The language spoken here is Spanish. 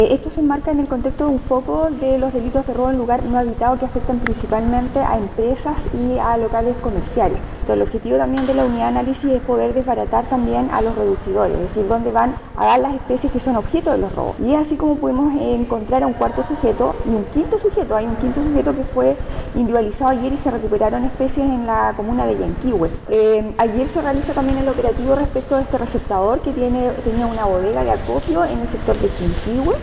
Esto se enmarca en el contexto de un foco de los delitos de robo en lugar no habitado que afectan principalmente a empresas y a locales comerciales. El objetivo también de la unidad de análisis es poder desbaratar también a los reducidores, es decir, dónde van a dar las especies que son objeto de los robos. Y así como pudimos encontrar a un cuarto sujeto y un quinto sujeto, hay un quinto sujeto que fue individualizado ayer y se recuperaron especies en la comuna de Yanquihue. Eh, ayer se realiza también el operativo respecto de este receptador que tiene, tenía una bodega de acopio en el sector de Chinquihue